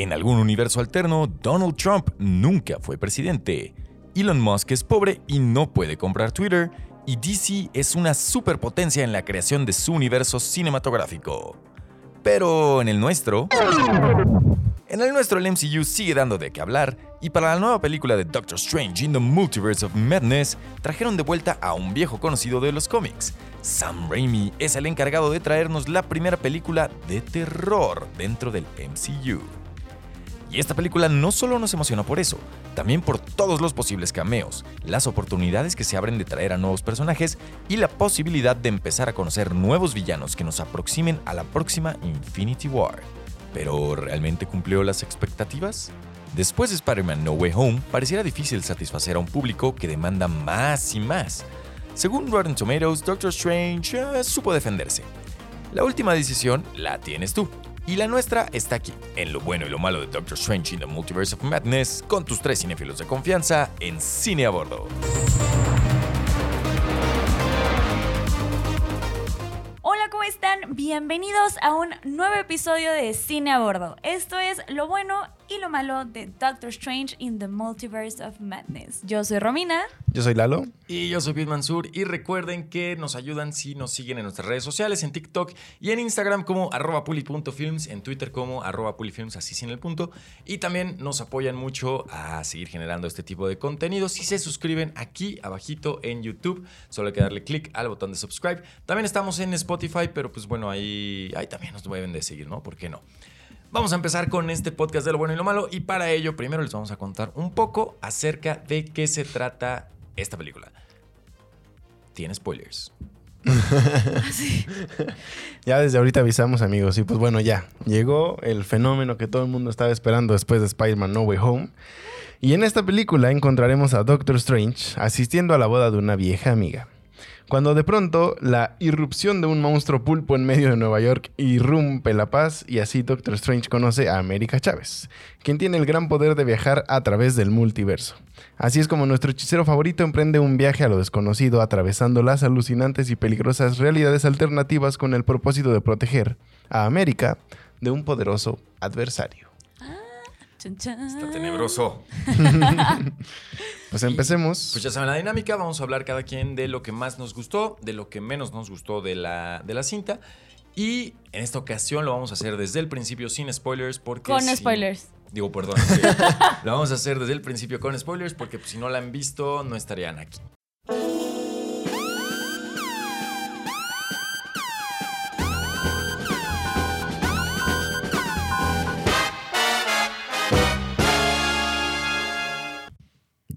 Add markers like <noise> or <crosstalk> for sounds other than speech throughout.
En algún universo alterno, Donald Trump nunca fue presidente. Elon Musk es pobre y no puede comprar Twitter. Y DC es una superpotencia en la creación de su universo cinematográfico. Pero en el nuestro... En el nuestro el MCU sigue dando de qué hablar y para la nueva película de Doctor Strange in the Multiverse of Madness trajeron de vuelta a un viejo conocido de los cómics. Sam Raimi es el encargado de traernos la primera película de terror dentro del MCU. Y esta película no solo nos emocionó por eso, también por todos los posibles cameos, las oportunidades que se abren de traer a nuevos personajes y la posibilidad de empezar a conocer nuevos villanos que nos aproximen a la próxima Infinity War. ¿Pero realmente cumplió las expectativas? Después de Spider-Man No Way Home, pareciera difícil satisfacer a un público que demanda más y más. Según Rotten Tomatoes, Doctor Strange eh, supo defenderse. La última decisión la tienes tú. Y la nuestra está aquí, en lo bueno y lo malo de Doctor Strange in the Multiverse of Madness, con tus tres cinéfilos de confianza en Cine a Bordo. Hola, ¿cómo están? Bienvenidos a un nuevo episodio de Cine a Bordo. Esto es lo bueno y lo malo de Doctor Strange in the Multiverse of Madness. Yo soy Romina. Yo soy Lalo. Y yo soy Pete Mansur. Y recuerden que nos ayudan si nos siguen en nuestras redes sociales, en TikTok y en Instagram como arroba puli.films, en Twitter como arroba pulifilms, así sin el punto. Y también nos apoyan mucho a seguir generando este tipo de contenido si se suscriben aquí abajito en YouTube. Solo hay que darle clic al botón de subscribe. También estamos en Spotify, pero pues bueno, ahí, ahí también nos deben de seguir, ¿no? ¿Por qué no? Vamos a empezar con este podcast de lo bueno y lo malo y para ello primero les vamos a contar un poco acerca de qué se trata esta película. Tiene spoilers. <laughs> <laughs> ya desde ahorita avisamos amigos y pues bueno ya, llegó el fenómeno que todo el mundo estaba esperando después de Spider-Man No Way Home. Y en esta película encontraremos a Doctor Strange asistiendo a la boda de una vieja amiga cuando de pronto la irrupción de un monstruo pulpo en medio de Nueva York irrumpe la paz y así Doctor Strange conoce a América Chávez, quien tiene el gran poder de viajar a través del multiverso. Así es como nuestro hechicero favorito emprende un viaje a lo desconocido atravesando las alucinantes y peligrosas realidades alternativas con el propósito de proteger a América de un poderoso adversario. Está tenebroso. <laughs> pues empecemos. pues ya saben la dinámica, vamos a hablar cada quien de lo que más nos gustó, de lo que menos nos gustó de la, de la cinta. Y en esta ocasión lo vamos a hacer desde el principio sin spoilers porque... Con spoilers. Digo, perdón. <laughs> lo vamos a hacer desde el principio con spoilers porque pues, si no la han visto no estarían aquí.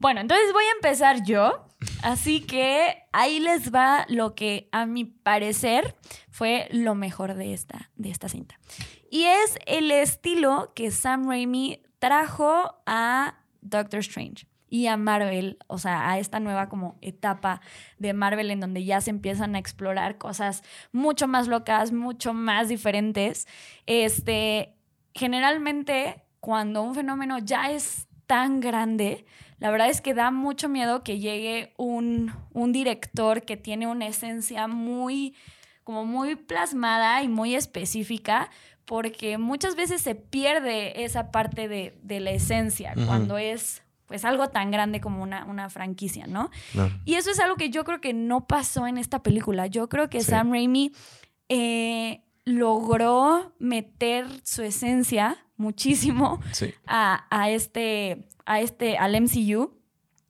Bueno, entonces voy a empezar yo. Así que ahí les va lo que a mi parecer fue lo mejor de esta, de esta cinta. Y es el estilo que Sam Raimi trajo a Doctor Strange y a Marvel, o sea, a esta nueva como etapa de Marvel en donde ya se empiezan a explorar cosas mucho más locas, mucho más diferentes. Este, generalmente cuando un fenómeno ya es tan grande, la verdad es que da mucho miedo que llegue un, director que tiene una esencia muy, como muy plasmada y muy específica, porque muchas veces se pierde esa parte de, la esencia cuando es pues algo tan grande como una, una franquicia, ¿no? Y eso es algo que yo creo que no pasó en esta película. Yo creo que Sam Raimi eh, logró meter su esencia muchísimo a, a, este, a este, al MCU.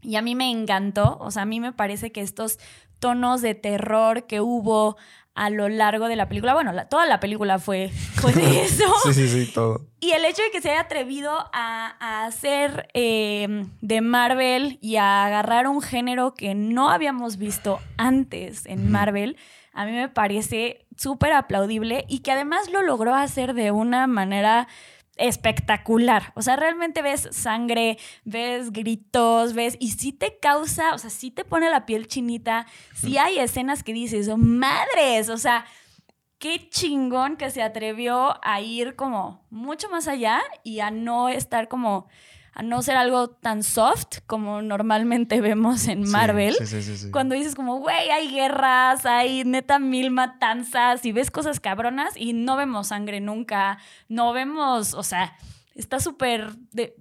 Y a mí me encantó, o sea, a mí me parece que estos tonos de terror que hubo a lo largo de la película, bueno, toda la película fue, fue de <laughs> eso. sí, sí, sí, todo. Y el hecho de que se haya atrevido a, hacer eh, de Marvel y a agarrar un género que no habíamos visto antes en Marvel, a mí me parece súper aplaudible y que además lo logró hacer de una manera espectacular. O sea, realmente ves sangre, ves gritos, ves y sí te causa, o sea, sí te pone la piel chinita. Sí hay escenas que dices, oh, madres, o sea, qué chingón que se atrevió a ir como mucho más allá y a no estar como a no ser algo tan soft como normalmente <laughs> vemos en Marvel. cuando dices como, güey, hay guerras, hay neta mil matanzas y ves cosas cabronas y no vemos sangre nunca, no vemos, o sea, está súper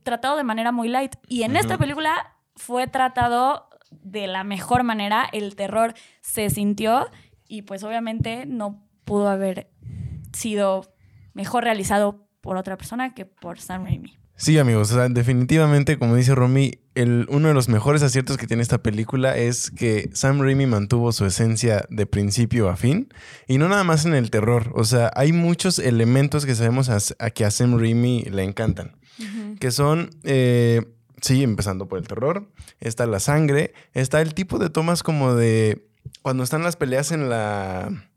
tratado de manera muy light. Y en esta película fue tratado de la mejor manera, el terror se sintió y pues obviamente no pudo haber sido mejor realizado por otra persona que por Sam Raimi. Sí, amigos, o sea, definitivamente, como dice Romy, el, uno de los mejores aciertos que tiene esta película es que Sam Raimi mantuvo su esencia de principio a fin y no nada más en el terror, o sea, hay muchos elementos que sabemos a, a que a Sam Raimi le encantan, que son, eh, sí, empezando por el terror, está la sangre, está el tipo de tomas como de cuando están las peleas en la,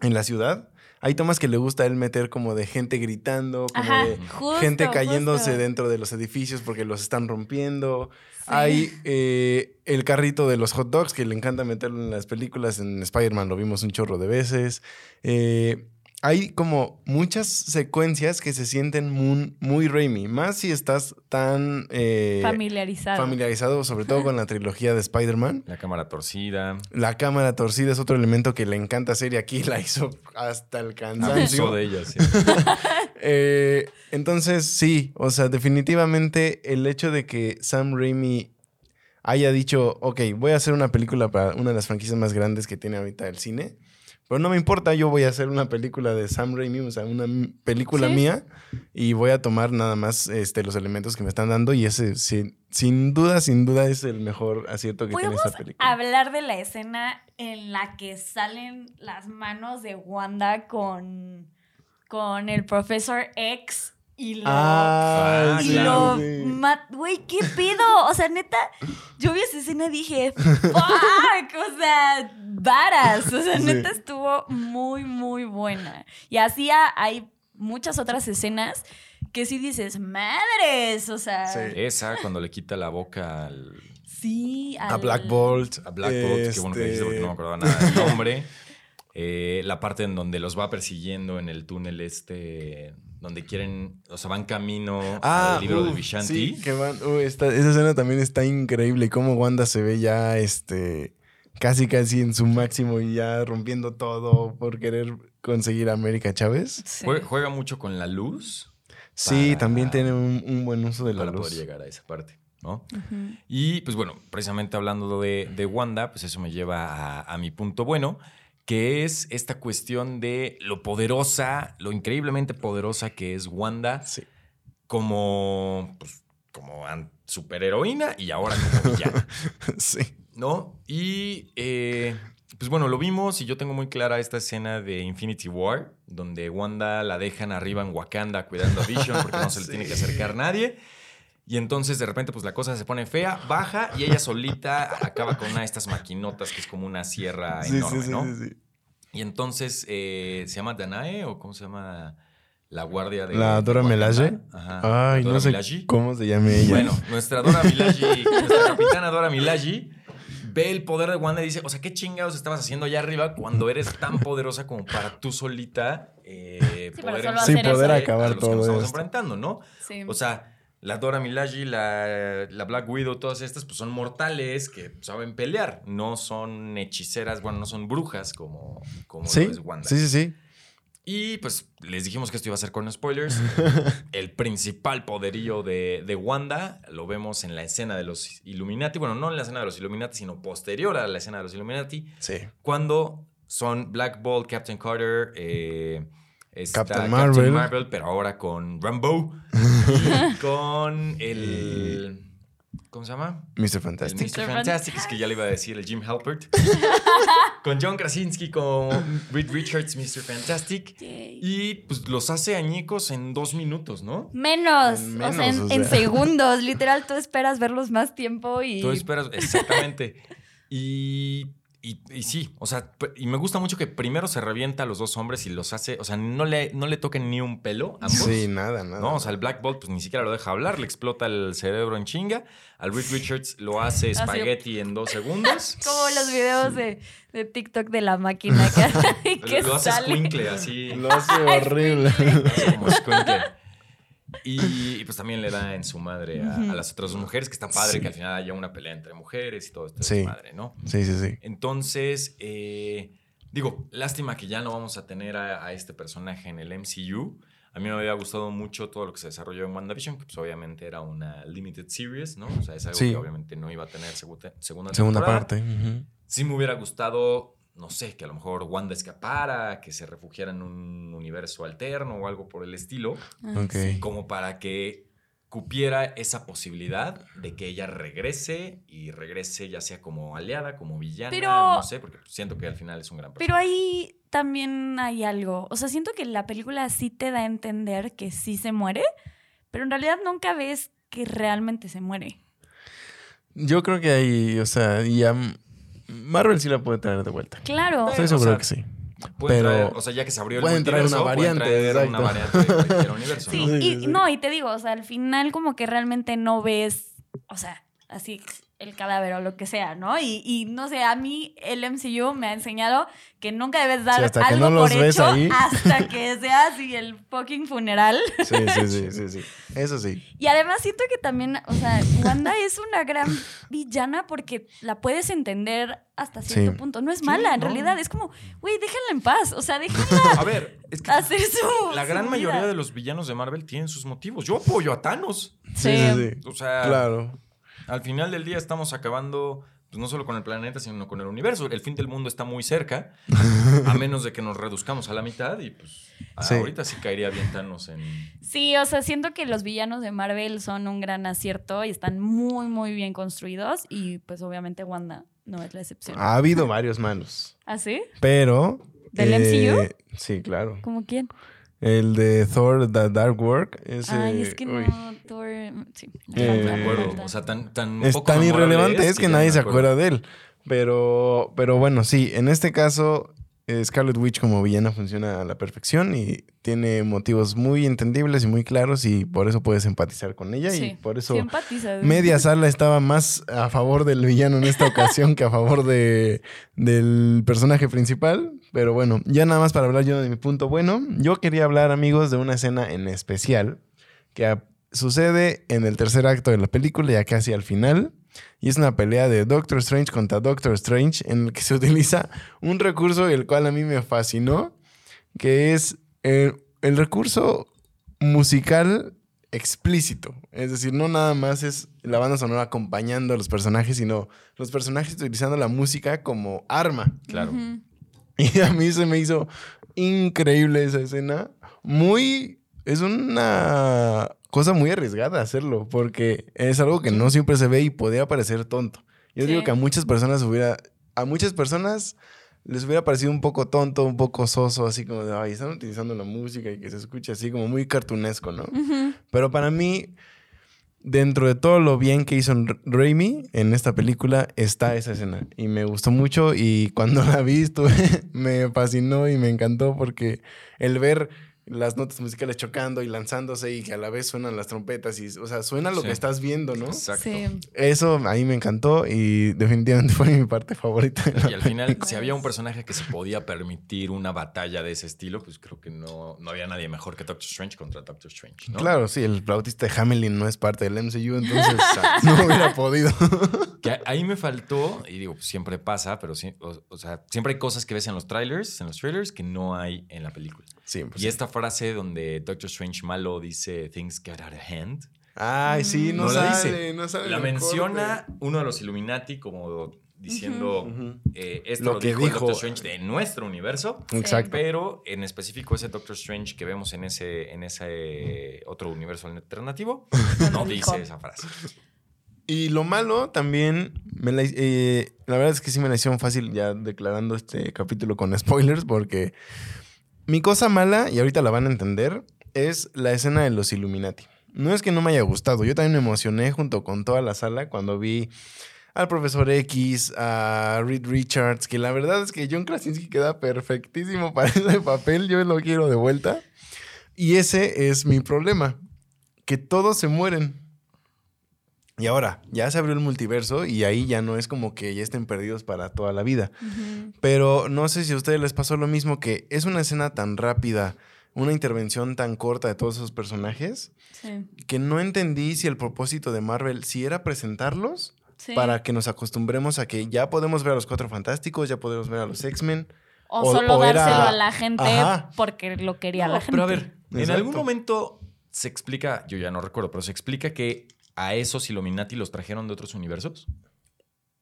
en la ciudad. Hay tomas que le gusta a él meter como de gente gritando, como Ajá, de justo, gente cayéndose justo. dentro de los edificios porque los están rompiendo. Sí. Hay eh, el carrito de los hot dogs que le encanta meterlo en las películas. En Spider-Man lo vimos un chorro de veces. Eh, hay como muchas secuencias que se sienten muy, muy Raimi. Más si estás tan eh, Familiarizado. familiarizado, sobre todo con la trilogía de Spider-Man. La cámara torcida. La cámara torcida es otro elemento que le encanta hacer y aquí la hizo hasta el Abusó cansancio. de ella, sí. <laughs> Eh, entonces, sí, o sea, definitivamente el hecho de que Sam Raimi haya dicho, ok, voy a hacer una película para una de las franquicias más grandes que tiene ahorita el cine, pero no me importa, yo voy a hacer una película de Sam Raimi, o sea, una película Sí. mía, y voy a tomar nada más este, los elementos que me están dando, y ese, sin, sin duda, sin duda, es el mejor acierto que tiene ¿Podemos esta película. hablar de la escena en la que salen las manos de Wanda con, con el profesor X y lo... Ah, y sí, lo sí. Güey, ¿qué pido? O sea, neta, yo vi esa escena y dije, <laughs> ¡fuck! O sea, varas. O sea, Sí. neta estuvo muy, muy buena. Y así ha- hay muchas otras escenas que sí dices, ¡madres! O sea, Sí. Esa, cuando le quita la boca al, sí. A al- Black Bolt. a Black Bolt, que bueno que dijiste porque no me acordaba nada del nombre. Eh, la parte en donde los va persiguiendo en el túnel este, donde quieren, o sea, van camino al libro de Vishanti. Ah, Sí, que van, uh, esta- esa escena también está increíble. Cómo Wanda se ve ya este, casi casi en su máximo y ya rompiendo todo por querer conseguir a América Chávez. Sí. Juega mucho con la luz Sí, Para- también tiene un, un buen uso de la para luz. poder llegar a esa parte, ¿no? Y pues bueno, precisamente hablando de, de Wanda, pues eso me lleva a, a mi punto bueno, que es esta cuestión de lo poderosa, lo increíblemente poderosa que es Wanda Sí. como, pues, como superheroína y ahora como villana, <laughs> sí. ¿no? Y eh, pues bueno, lo vimos y yo tengo muy clara esta escena de Infinity War, donde Wanda la dejan arriba en Wakanda cuidando a Vision porque no se le <laughs> Sí. tiene que acercar nadie. Y entonces de repente pues la cosa se pone fea, baja y ella solita acaba con una de estas maquinotas que es como una sierra Sí, enorme, sí, sí, ¿no? sí, sí. Y entonces eh, se llama Danae o cómo se llama la guardia de La Dora? Milaje. Ajá. Ay, Dora no sé cómo se llame ella. Bueno, <laughs> nuestra Dora Milaje, nuestra capitana Dora Milaje, ve el poder de Wanda y dice, o sea, ¿qué chingados estabas haciendo allá arriba cuando eres tan poderosa como para tú solita eh, Sí, poder, Sí, poder acabar a los que todo nos estamos esto. enfrentando, ¿no? Sí. O sea, la Dora Milaje, la, la Black Widow, todas estas, pues son mortales que saben pelear. No son hechiceras, bueno, no son brujas como, como sí, lo es Wanda. sí, sí, sí. Y pues les dijimos que esto iba a ser con spoilers. <laughs> el principal poderío de, de Wanda lo vemos en la escena de los Illuminati. Bueno, no en la escena de los Illuminati, sino posterior a la escena de los Illuminati. Sí. Cuando son Black Bolt, Captain Carter, eh, está Captain Marvel. Marvel, pero ahora con Rambo. <laughs> y con el. ¿Cómo se llama? Mr. El Fantastic. Mr. Mr. Fantastic, es que ya le iba a decir el Jim Halpert. <laughs> con John Krasinski, con Reed Richards, Mr. Fantastic. Yay. Y pues los hace añicos en dos minutos, ¿no? Menos, En o sea, en, menos, segundos. Literal, tú esperas verlos más tiempo y. Tú esperas, exactamente. <laughs> Y, y, y sí, o sea, y me gusta mucho que primero se revienta a los dos hombres y los hace, o sea, no le, no le toquen ni un pelo a ambos. Sí, nada, nada. No, o sea, el Black Bolt pues ni siquiera lo deja hablar, le explota el cerebro en chinga. Al Reed Richards lo hace espagueti en dos segundos. <laughs> Como los videos de, de TikTok de la máquina que, <laughs> que lo hace sale. squinkle así. Lo hace horrible. Como squinkle. Y, y, pues también le da en su madre a, a las otras dos mujeres, que está padre Sí. que al final haya una pelea entre mujeres y todo esto Sí. es madre, ¿no? sí, sí, sí. Entonces, eh, digo, lástima que ya no vamos a tener a, a este personaje en el MCU. A mí me había gustado mucho todo lo que se desarrolló en WandaVision, que pues obviamente era una limited series, ¿no? O sea, es algo Sí. que obviamente no iba a tener segunda, segunda, Segunda temporada. parte. ujú. Sí me hubiera gustado, no sé, que a lo mejor Wanda escapara, que se refugiara en un universo alterno o algo por el estilo, Ah, como para que cupiera esa posibilidad de que ella regrese y regrese ya sea como aliada, como villana, Pero- no sé, porque siento que al final es un gran Pero personaje. ahí también hay algo. O sea, siento que la película sí te da a entender que sí se muere, pero en realidad nunca ves que realmente se muere. Yo creo que hay, o sea, ya Marvel sí la puede traer de vuelta. Claro. Estoy o seguro sea, que sí. Pero traer- o sea, ya que se abrió el pueden traer una pueden variante, traer una variante de cualquier universo, Sí, y, sí, sí. no, y te digo, o sea, al final como que realmente no ves, o sea, así el cadáver o lo que sea, ¿no? Y, y no sé, a mí el MCU me ha enseñado que nunca debes dar Sí, algo no por hecho ahí. <laughs> hasta <laughs> que sea así el fucking funeral. Sí, sí, sí, sí, sí. Eso sí. Y además siento que también, o sea, Wanda es una gran villana porque la puedes entender hasta cierto Sí. punto. No es mala, en no. realidad. Es como, güey, déjenla en paz. O sea, déjenla <laughs> A ver, es que hacer su. la su gran vida. mayoría de los villanos de Marvel tienen sus motivos. Yo apoyo a Thanos. Sí. O sea, Claro. Al final del día estamos acabando pues, no solo con el planeta, sino con el universo. El fin del mundo está muy cerca, a menos de que nos reduzcamos a la mitad y pues Sí. ahorita sí caería bien Thanos en... Sí, o sea, siento que los villanos de Marvel son un gran acierto y están muy, muy bien construidos. Y pues obviamente Wanda no es la excepción. Ha habido varios malos. ¿Ah, sí? Pero. ¿Del eh, Sí, claro. ¿Cómo quién? El de Thor, The Dark Work. Ese, Ay, es que uy. no, Thor. Sí. me Eh, me acuerdo. O sea, tan, tan Es poco tan irrelevante, es que, ya nadie se acuerda de él. Pero, pero bueno, sí, en este caso, Scarlet Witch como villana funciona a la perfección y tiene motivos muy entendibles y muy claros y por eso puedes empatizar con ella y por eso sí media sala estaba más a favor del villano en esta ocasión que a favor de, del personaje principal. Pero bueno, ya nada más para hablar yo de mi punto bueno, yo quería hablar amigos de una escena en especial que sucede en el tercer acto de la película, ya casi al final. Y es una pelea de Doctor Strange contra Doctor Strange en el que se <laughs> utiliza un recurso el cual a mí me fascinó, que es eh, el recurso musical explícito. Es decir, no nada más es la banda sonora acompañando a los personajes, sino los personajes utilizando la música como arma. Claro. Ujú. <laughs> Y a mí se me hizo increíble esa escena. Muy... Es una cosa muy arriesgada hacerlo, porque es algo que no siempre se ve y podría parecer tonto. Yo Sí. digo que a muchas personas hubiera... A muchas personas les hubiera parecido un poco tonto, un poco soso, así como de, ay, están utilizando la música y que se escuche así como muy cartunesco, ¿no? Pero para mí, dentro de todo lo bien que hizo Ra- Raimi en esta película, está esa escena. Y me gustó mucho y cuando <laughs> la vi estuve- me fascinó y me encantó porque el ver las notas musicales chocando y lanzándose y que a la vez suenan las trompetas y, o sea, suena lo Sí. que estás viendo, ¿no? Exacto. Sí. Eso a mí me encantó y definitivamente <laughs> fue mi parte favorita. Y al final, si había un personaje que se podía permitir una batalla de ese estilo, pues creo que no, no había nadie mejor que Doctor Strange contra Doctor Strange, ¿no? Claro, sí, el flautista de Hamelin no es parte del MCU, entonces <laughs> no hubiera podido. Que ahí me faltó, y digo, pues, siempre pasa, pero sí, o, o sea, siempre hay cosas que ves en los trailers, en los trailers, que no hay en la película. Siempre. Y esta frase donde Doctor Strange malo dice things get out of hand, Ay, sí, no, No la sale, dice. no sale la menciona uno de los Illuminati como diciendo eh, esto Lo lo, que dijo, Doctor Strange de nuestro universo. Exacto. Pero en específico ese Doctor Strange que vemos en ese, en ese otro universo alternativo <laughs> no dice esa frase. Y lo malo también, me la, eh, la verdad es que sí me la hicieron fácil ya declarando este capítulo con spoilers, porque mi cosa mala, y ahorita la van a entender, es la escena de los Illuminati. No es que no me haya gustado, yo también me emocioné junto con toda la sala cuando vi al profesor X, a Reed Richards, que la verdad es que John Krasinski queda perfectísimo <laughs> para ese papel, yo lo quiero de vuelta. Y ese es mi problema, que todos se mueren. Y ahora, ya se abrió el multiverso y ahí ya no es como que ya estén perdidos para toda la vida. Pero no sé si a ustedes les pasó lo mismo, que es una escena tan rápida, una intervención tan corta de todos esos personajes, Sí. que no entendí si el propósito de Marvel, si era presentarlos Sí. para que nos acostumbremos a que ya podemos ver a los Cuatro Fantásticos, ya podemos ver a los X-Men, O, O- solo o era- dárselo a la gente Ajá. porque lo quería No, la gente. Pero a ver, en algún momento se explica, yo ya no recuerdo, pero se explica que a esos Illuminati los trajeron de otros universos.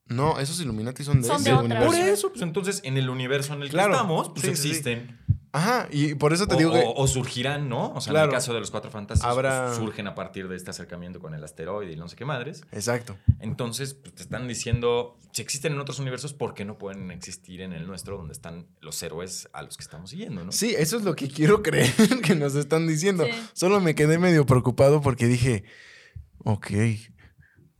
No, esos Illuminati son de Son ese de universo. Por eso, pues entonces en el universo en el Claro. que estamos, pues Sí, sí, sí. existen. Ajá, y por eso te O, digo que... o- o surgirán, ¿no? O sea, en el caso de los cuatro fantásticos, Habrá- pues, surgen a partir de este acercamiento con el asteroide y no sé qué madres. Exacto. Entonces, pues, te están diciendo, si existen en otros universos, ¿por qué no pueden existir en el nuestro, donde están los héroes a los que estamos siguiendo, ¿no? Sí, eso es lo que quiero <laughs> creer que nos están diciendo. Sí. Solo me quedé medio preocupado porque dije, ok,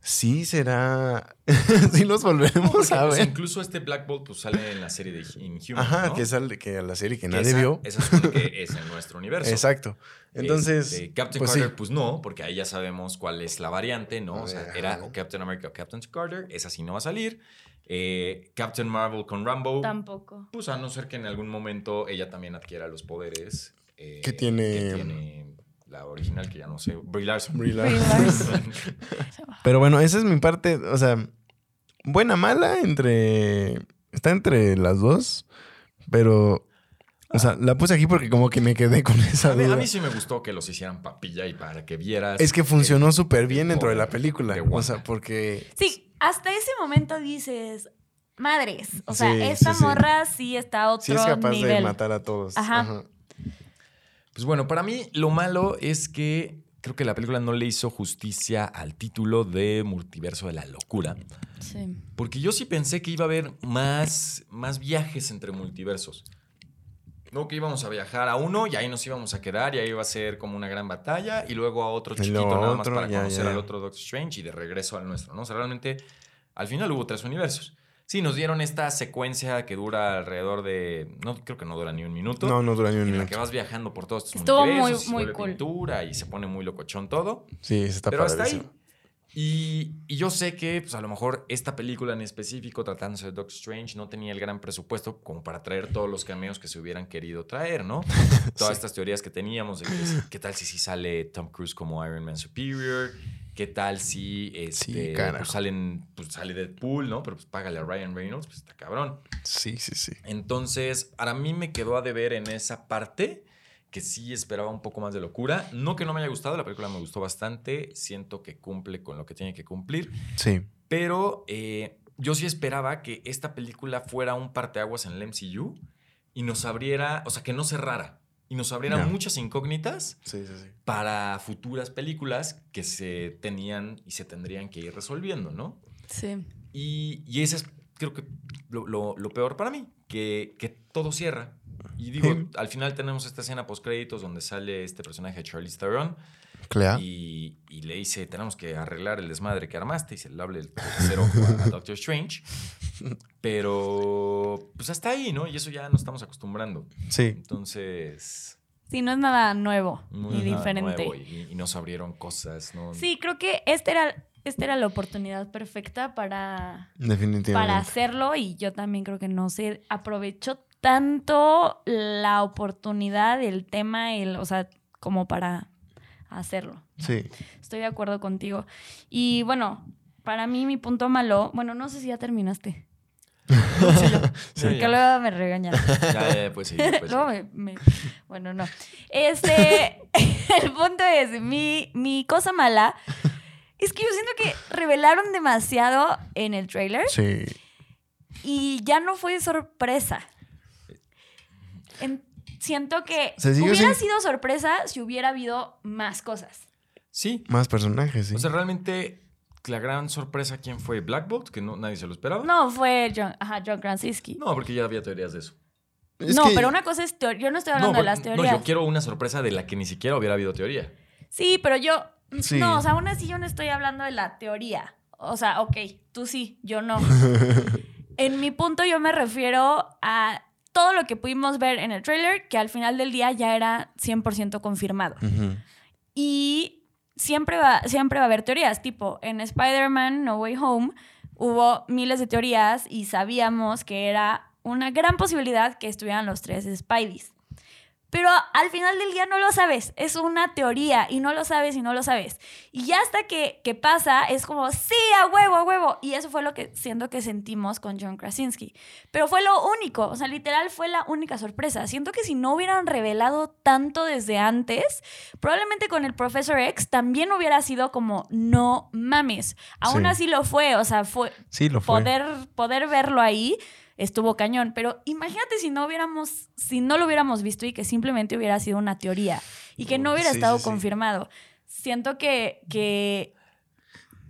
sí será, <laughs> sí los volveremos Porque, a o sea, ver. incluso este Black Bolt pues, sale en la serie de Inhuman. Ajá, ¿no? que sale que a la serie que Que nadie esa- vio. Esa supone que <laughs> es en nuestro universo. Exacto. Entonces, Este, Captain pues sí. Carter, pues no, porque ahí ya sabemos cuál es la variante, ¿no? O sea, era o Captain America o Captain Carter. Esa sí no va a salir. Eh, Captain Marvel con Rambo. Tampoco. Pues a no ser que en algún momento ella también adquiera los poderes. eh, Que tiene- que tiene la original, que ya no sé. Brie Larson. Brie Larson. <laughs> Pero bueno, esa es mi parte, o sea, buena, mala, entre... Está entre las dos, pero... O sea, la puse aquí porque como que me quedé con esa A mí, a mí sí me gustó que los hicieran papilla y para que vieras. Es que funcionó súper bien dentro de la película. de O sea, porque... Sí, hasta ese momento dices, madres. O sea, Sí, esta sí, morra sí está a otro Sí es capaz de matar a todos. Ajá. Pues bueno, para mí lo malo es que creo que la película no le hizo justicia al título de Multiverso de la Locura. Sí. Porque yo sí pensé que iba a haber más, más viajes entre multiversos. No, que íbamos a viajar a uno y ahí nos íbamos a quedar y ahí iba a ser como una gran batalla y luego a otro chiquito nada más para ya, conocer ya. al otro Doctor Strange y de regreso al nuestro, ¿no? O sea, realmente al final hubo tres universos. Sí, nos dieron esta secuencia que dura alrededor de, no creo que no dura ni un minuto. No, no dura ni un en la minuto. que vas viajando por todos estos Estuvo muy, muy cool. pintura y se pone muy locochón todo. Sí, se está Pero hasta ahí. Y, y yo sé que, pues a lo mejor esta película en específico, tratándose de Doctor Strange, no tenía el gran presupuesto como para traer todos los cameos que se hubieran querido traer, ¿no? <laughs> Todas estas teorías que teníamos de que, qué tal si sí sale Tom Cruise como Iron Man Superior, qué tal si este, carajo. pues salen, pues sale Deadpool, ¿no? Pero pues págale a Ryan Reynolds, pues está cabrón. Sí, sí, sí. Entonces, para mí me quedó a deber en esa parte que sí esperaba un poco más de locura. No que no me haya gustado, la película me gustó bastante. Siento que cumple con lo que tiene que cumplir. Sí. Pero eh, yo sí esperaba que esta película fuera un parteaguas en el MCU y nos abriera, o sea, que no cerrara. Y nos abriera Ya. muchas incógnitas Sí, sí, sí. para futuras películas que se tenían y se tendrían que ir resolviendo, ¿no? Sí. Y, y ese es, creo que, lo, lo- lo peor para mí, que, que todo cierra. Y digo, al final tenemos esta escena post créditos donde sale este personaje de Charlize Theron y, y le dice, tenemos que arreglar el desmadre que armaste y se le hable el tercer ojo a, a Doctor Strange. <laughs> Pero, pues hasta ahí, ¿no? Y eso ya nos estamos acostumbrando. Sí. Entonces, Sí, no es nada nuevo no ni nada diferente. nuevo y, y nos abrieron cosas, ¿no? Sí, creo que esta era, esta era la oportunidad perfecta para, Definitivamente. para hacerlo y yo también creo que no se aprovechó tanto la oportunidad, el tema, el, o sea, como para hacerlo. Sí. Estoy de acuerdo contigo. Y bueno, para mí mi punto malo, bueno, no sé si ya terminaste. <laughs> Ya, Que ya. luego me regañan. <laughs> Ya, ya, pues sí, pues <laughs> Luego sí. me- me- bueno, no. Este, el punto es, mi, mi cosa mala es que yo siento que revelaron demasiado en el trailer Sí. y ya no fue sorpresa. En- siento que Se hubiera sin- sido sorpresa si hubiera habido más cosas. Sí, Más personajes, sí. O sea, realmente la gran sorpresa, ¿quién fue? ¿Black Bolt? Que no, nadie se lo esperaba. No, fue John, ajá, John Krasinski. No, porque ya había teorías de eso. Es no, que- pero una cosa es teoría. Yo no estoy hablando no, de las teorías. No, yo quiero una sorpresa de la que ni siquiera hubiera habido teoría. Sí, pero yo. Sí. No, o sea, aún así yo no estoy hablando de la teoría. O sea, ok, tú sí, yo no. <laughs> en mi punto, yo me refiero a todo lo que pudimos ver en el trailer, que al final del día ya era 100% confirmado. Y siempre va, siempre va a haber teorías. Tipo, en Spider-Man No Way Home hubo miles de teorías y sabíamos que era una gran posibilidad que estuvieran los tres Spideys. Pero al final del día no lo sabes, es una teoría y no lo sabes y no lo sabes. Y ya hasta que, que pasa es como, sí, a huevo, a huevo. Y eso fue lo que siento que sentimos con John Krasinski. Pero fue lo único, o sea, literal fue la única sorpresa. Siento que si no hubieran revelado tanto desde antes, probablemente con el Professor X también hubiera sido como, no mames. Aún Sí. así lo fue, o sea, fue Sí, lo fue. poder, poder verlo ahí estuvo cañón. Pero imagínate si no hubiéramos, si no lo hubiéramos visto y que simplemente hubiera sido una teoría y que no hubiera Sí, estado sí, sí. confirmado. Siento que, que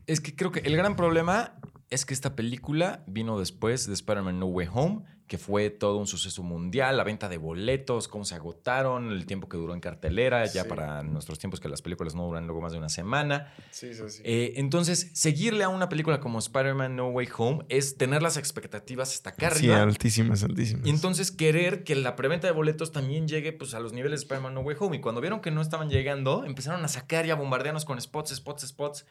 Es que creo que el gran problema es que esta película vino después de Spider-Man No Way Home, que fue todo un suceso mundial, la venta de boletos, cómo se agotaron, el tiempo que duró en cartelera, ya Sí. para nuestros tiempos que las películas no duran luego más de una semana. Sí, sí, sí. Eh, entonces, seguirle a una película como Spider-Man No Way Home es tener las expectativas hasta acá Sí, arriba. altísimas, altísimas. Y entonces querer que la preventa de boletos también llegue pues, a los niveles de Spider-Man No Way Home. Y cuando vieron que no estaban llegando, empezaron a sacar y a bombardearnos con spots, spots, spots.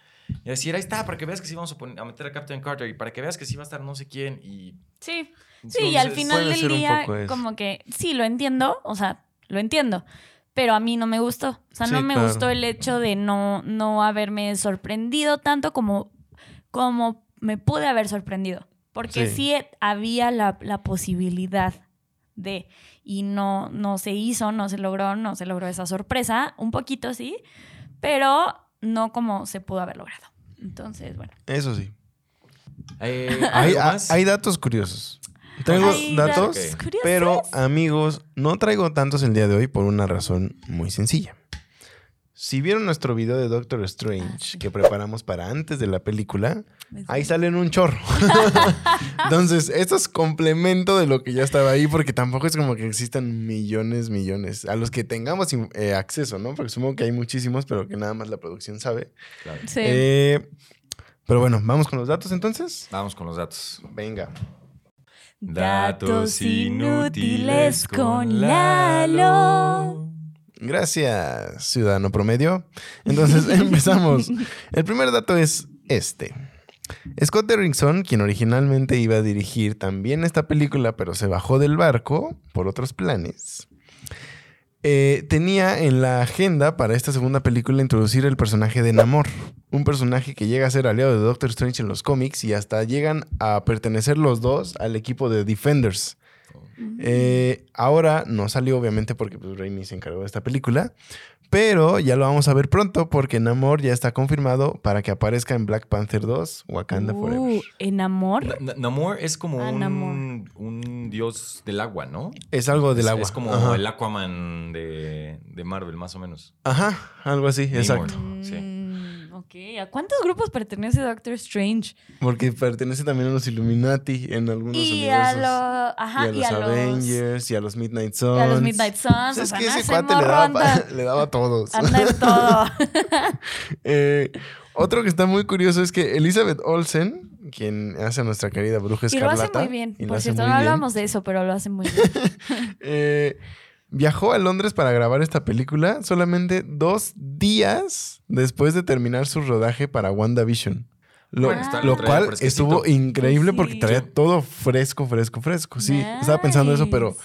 Y a decir, ahí está, para que veas que sí vamos a, a meter a Captain Carter y para que veas que sí va a estar no sé quién. Y sí. Sí, y al final del día, como que sí, lo entiendo, o sea, lo entiendo. Pero a mí no me gustó. O sea, Sí, no me claro. gustó el hecho de no, no haberme sorprendido tanto como, como me pude haber sorprendido. Porque Sí. sí, había la, la posibilidad de. Y no, no se hizo, no se logró, no se logró esa sorpresa. Un poquito sí, pero no como se pudo haber logrado. Entonces, bueno. Eso sí. Eh, Hay, datos curiosos. Traigo Hay datos, pero amigos, no traigo tantos el día de hoy por una razón muy sencilla. Si vieron nuestro video de Doctor Strange Ah, sí. que preparamos para antes de la película, ahí salen un chorro. <laughs> Entonces, esto es complemento de lo que ya estaba ahí, porque tampoco es como que existan millones, millones, a los que tengamos eh, acceso, ¿no? Porque supongo que hay muchísimos, pero que nada más la producción sabe. Claro. Sí. Eh, pero bueno, vamos con los datos entonces. Vamos con los datos. Venga. Datos inútiles con Lalo. Gracias, ciudadano promedio. Entonces <laughs> empezamos. El primer dato es este. Scott Derrickson, quien originalmente iba a dirigir también esta película, pero se bajó del barco por otros planes, eh, tenía en la agenda para esta segunda película introducir el personaje de Namor, un personaje que llega a ser aliado de Doctor Strange en los cómics y hasta llegan a pertenecer los dos al equipo de Defenders. Eh, ahora no salió, obviamente, porque pues, Raimi se encargó de esta película. Pero ya lo vamos a ver pronto porque Namor ya está confirmado para que aparezca en Black Panther 2, Wakanda Uh, Forever. ¿En amor? Na- Na- Namor es como Ah, un, Namor. un dios del agua, ¿no? Es algo del es, agua. Es como Ajá. el Aquaman de, de Marvel, más o menos. Ajá, algo así, Namor. exacto. Sí. Ok. ¿A cuántos grupos pertenece Doctor Strange? Porque pertenece también a los Illuminati en algunos Y a, universos. lo- ajá, y a los Avengers, y a los Midnight y Suns. a los Midnight Suns. Es o sea, que ese cuate le daba, le a todos. anda en todo. <laughs> Eh, otro que está muy curioso es que Elizabeth Olsen, quien hace a nuestra querida bruja y lo escarlata. hace muy bien. y Por cierto, no hablamos de eso, pero lo hace muy bien. <laughs> eh, viajó a Londres para grabar esta película solamente dos días después de terminar su rodaje para WandaVision. Lo, Bueno, está- lo lo traía cual estuvo increíble porque traía todo fresco, fresco, fresco. Sí, estaba pensando eso, pero.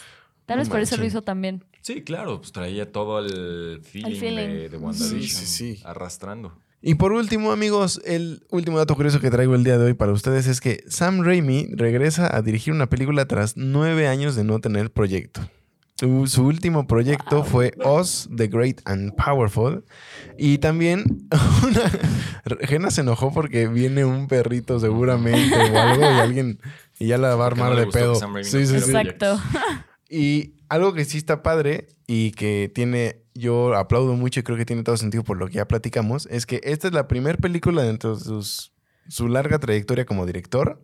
Tal vez por eso lo hizo también. Sí, claro, pues traía todo el feeling, feeling. de, de WandaVision Sí, sí, sí. arrastrando. Y por último, amigos, el último dato curioso que traigo el día de hoy para ustedes es que Sam Raimi regresa a dirigir una película tras nueve años de no tener proyecto. Su, su último proyecto Wow. fue Oz, The Great and Powerful. Y también <laughs> una... Jenna se enojó porque viene un perrito seguramente o algo y alguien... Y ya la va a no armar de pedo. Sí, sí, sí. Exacto. Y algo que sí está padre y que tiene, yo aplaudo mucho y creo que tiene todo sentido por lo que ya platicamos, es que esta es la primera película dentro de sus- su larga trayectoria como director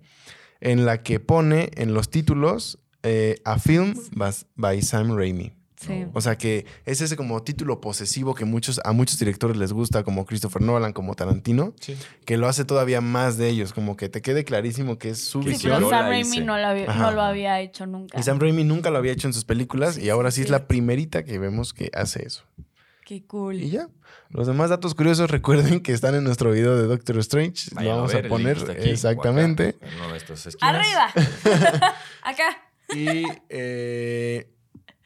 en la que pone en los títulos eh, A Film by Sam Raimi. Sí. O sea que es ese como título posesivo que muchos, a muchos directores les gusta, como Christopher Nolan, como Tarantino, Sí. que lo hace todavía más de ellos, como que te quede clarísimo que es su Sí, Sí, visión. pero Sam Raimi no lo, había, Ajá. no lo había hecho nunca. Y Sam Raimi nunca lo había hecho en sus películas Sí, y ahora sí, sí, es la primerita que vemos que hace eso. Qué cool. Y ya. Los demás datos curiosos recuerden que están en nuestro video de Doctor Strange. Lo vamos ver, a poner aquí, exactamente. o acá, en una de estas esquinas. ¡Arriba! <laughs> <laughs> Acá. Y eh,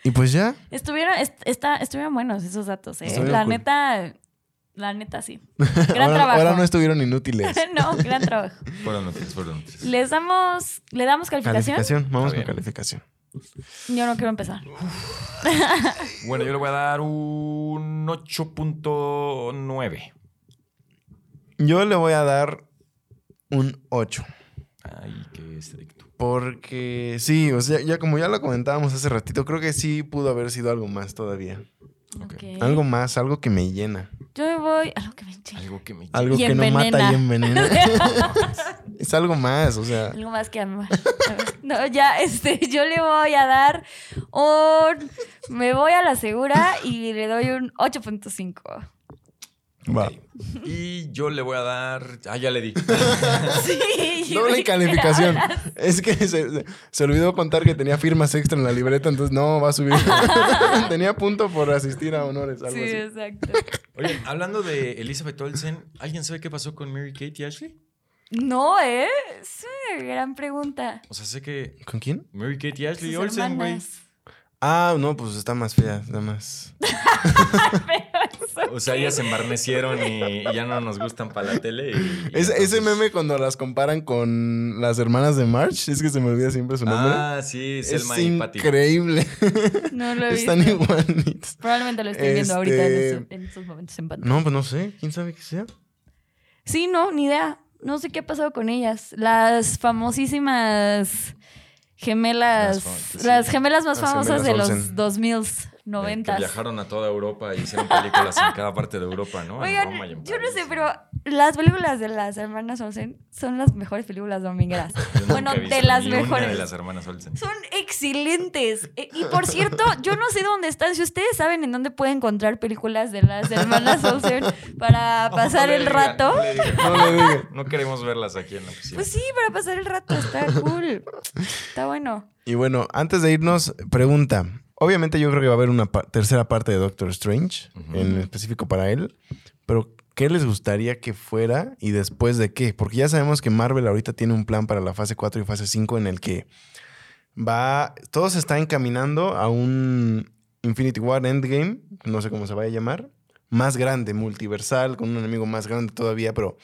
Y pues ya. Estuvieron, est- está- estuvieron buenos esos datos, ¿eh? Estuvieron La cool. neta, la neta sí. <laughs> Gran ahora, trabajo. ahora no estuvieron inútiles. <laughs> no, gran trabajo. Fueron noticias, fueron noticias. Les damos, ¿le damos calificación? Calificación, vamos Está con bien. calificación. Yo no quiero empezar. <laughs> Bueno, yo le voy a dar un 8.9. Yo le voy a dar un 8. Ay, qué estricto. Porque sí, o sea, ya como ya lo comentábamos hace ratito, creo que sí pudo haber sido algo más todavía. Ok. Ok. Algo más, algo que me llena. Yo me voy a lo que me enchila. Algo que me... Algo Y que no mata y envenena. envenena. <laughs> es algo más, o sea. Algo más que amar. No, ya, este, yo le voy a dar un. Me voy a la segura y le doy un 8.5. Va. Ok. Y yo le voy a dar... Ah, ya le di. <laughs> Sí. <laughs> Doble ¿de qué calificación. Es que se, se- se olvidó contar que tenía firmas extra en la libreta, entonces no va a subir. <laughs> tenía punto por asistir a honores, algo Sí, así. exacto. Oye, hablando de Elizabeth Olsen, ¿alguien sabe qué pasó con Mary Kate y Ashley? No, ¿eh? Es una gran pregunta. O sea, sé que ¿Con quién? Mary Kate y Ashley Sus Olsen, güey. Ah, no, pues está más fea, nada más. O sea, ellas se embarnecieron y, y ya no nos gustan para la tele. y- y Ese, meme cuando las comparan con las hermanas de March, es que se me olvida siempre su nombre. Ah, sí, es Selma y Patty. increíble. <laughs> no lo he visto. Están igualitos. Probablemente lo estoy viendo ahorita en, ese- en estos momentos en pantalla. No, pues no sé. ¿Quién sabe qué sea? Sí, no, ni idea. No sé qué ha pasado con ellas. Las famosísimas gemelas. Las fam- Las, sí. gemelas más Las famosas gemelas de Olsen. los 2000s, Que 90s. viajaron a toda Europa y hicieron películas en cada parte de Europa, ¿no? En Oigan, Roma y en yo no sé, pero las películas de las hermanas Olsen son las mejores películas domingueras. <laughs> Bueno, de las mejores. de las hermanas Olsen. Son excelentes. E- Y por cierto, yo no sé dónde están. Si ustedes saben en dónde pueden encontrar películas de las hermanas Olsen para <laughs> pasar No el digan, rato, No, le digan. No le diga. No queremos verlas aquí en la oficina. pues sí, para pasar el rato. Está cool. Está bueno. Y bueno, antes de irnos, pregunta. Obviamente yo creo que va a haber una pa- tercera parte de Doctor Strange, en específico para él. Pero, ¿qué les gustaría que fuera y después de qué? Porque ya sabemos que Marvel ahorita tiene un plan para la fase 4 y fase 5 en el que va... Todo se está encaminando a un Infinity War Endgame, no sé cómo se vaya a llamar, más grande, multiversal, con un enemigo más grande todavía, pero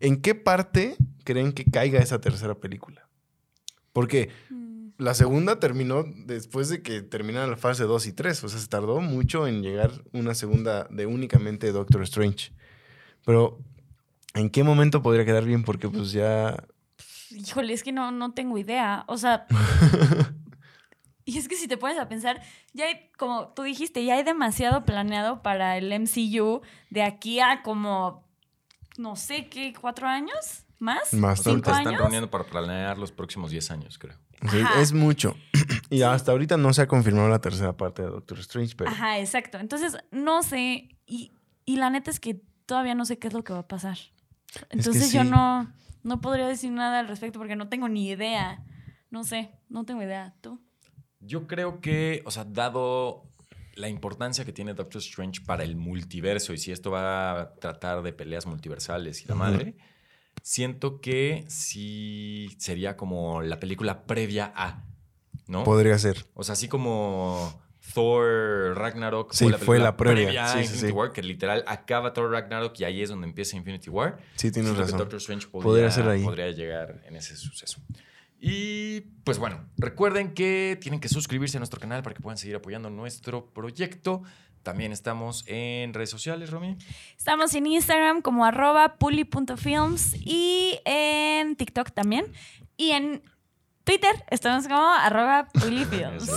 ¿en qué parte creen que caiga esa tercera película? Porque la segunda terminó después de que terminaron la fase 2 y 3. O sea, se tardó mucho en llegar una segunda de únicamente Doctor Strange. Pero, ¿en qué momento podría quedar bien? Porque pues ya... Híjole, es que no, no tengo idea. O sea. <laughs> y es que si te pones a pensar, ya hay, como tú dijiste, ya hay demasiado planeado para el MCU de aquí a como, no sé qué, cuatro años más. Más ¿Cinco ahorita están reuniendo para planear los próximos 10 años, creo. sí, es mucho. <clears throat> y hasta ahorita no se ha confirmado la tercera parte de Doctor Strange, pero... Ajá, exacto. Entonces, no sé. Y, y la neta es que todavía no sé qué es lo que va a pasar. Entonces yo sí. no, no podría decir nada al respecto porque no tengo ni idea. No sé, no tengo idea. ¿Tú? Yo creo que, o sea, dado la importancia que tiene Doctor Strange para el multiverso y si esto va a tratar de peleas multiversales y la Ujú. madre, siento que sí sería como la película previa a, ¿no? Podría ser. O sea, así como Thor Ragnarok Sí, fue película la previa. a Sí, Infinity sí. War, que literal acaba Thor Ragnarok y ahí es donde empieza Infinity War. Sí, tienes razón. Doctor Strange podría, Podría ser ahí. podría llegar en ese suceso. Y pues bueno, recuerden que tienen que suscribirse a nuestro canal para que puedan seguir apoyando nuestro proyecto. También estamos en redes sociales, Romy. Estamos en Instagram como arroba puli.films y en TikTok también. Y en Twitter estamos como arroba <laughs> pulifilms.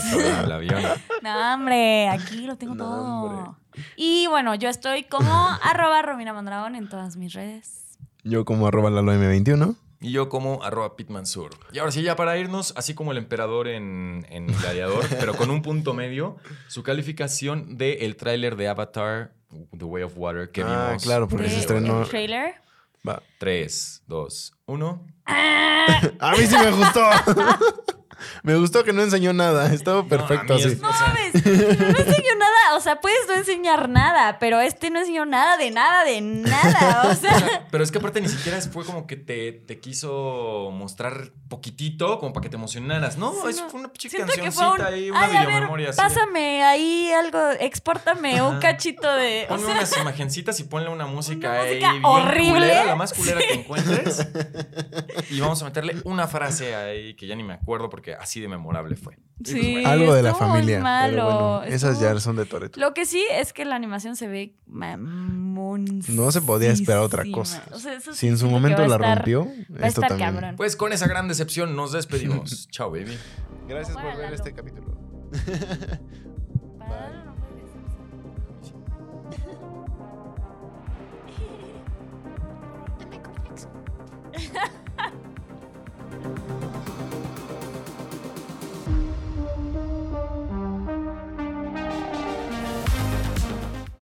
No, hombre, aquí lo tengo No, todo. hombre. Y bueno, yo estoy como arroba Romina Mondragón en todas mis redes. Yo como arroba Lalo M21. Y yo como arroba pitmansur. Y ahora sí, ya para irnos, así como el emperador en, en Gladiador, <laughs> pero con un punto medio, su calificación del tráiler de Avatar, The Way of Water, que Ah, vimos. claro, porque se estrenó... El trailer. Va. 3, 2, 1. A mí sí me gustó. <laughs> Me gustó que no enseñó nada. Estaba perfecto así. es- No O sea- mames, no enseñó nada. O sea, puedes no enseñar nada, pero este no enseñó nada de nada de nada. O sea, <laughs> Pero es que aparte ni siquiera fue como que te, te quiso mostrar poquitito como para que te emocionaras. No, Sí, es no. fue una pinche cancioncita un. ahí, una Ay, a ver, videomemoria así. pásame ahí algo, expórtame un cachito de. O sea, unas imagencitas y ponle una música, Una ahí música bien horrible. culera, la más culera que encuentres. <laughs> y vamos a meterle una frase ahí que ya ni me acuerdo porque así de memorable fue. Sí. Algo de la familia. malo, pero bueno, esas ya son de Toreto. Lo que sí es que la animación se ve mamoncísima. No se podía esperar otra cosa. O sea, eso sí Si en su momento la estar- rompió, Va a esto estar también. cabrón. Pues con esa gran decepción nos despedimos. <laughs> Chao, baby. Gracias por ver este capítulo. Para <laughs>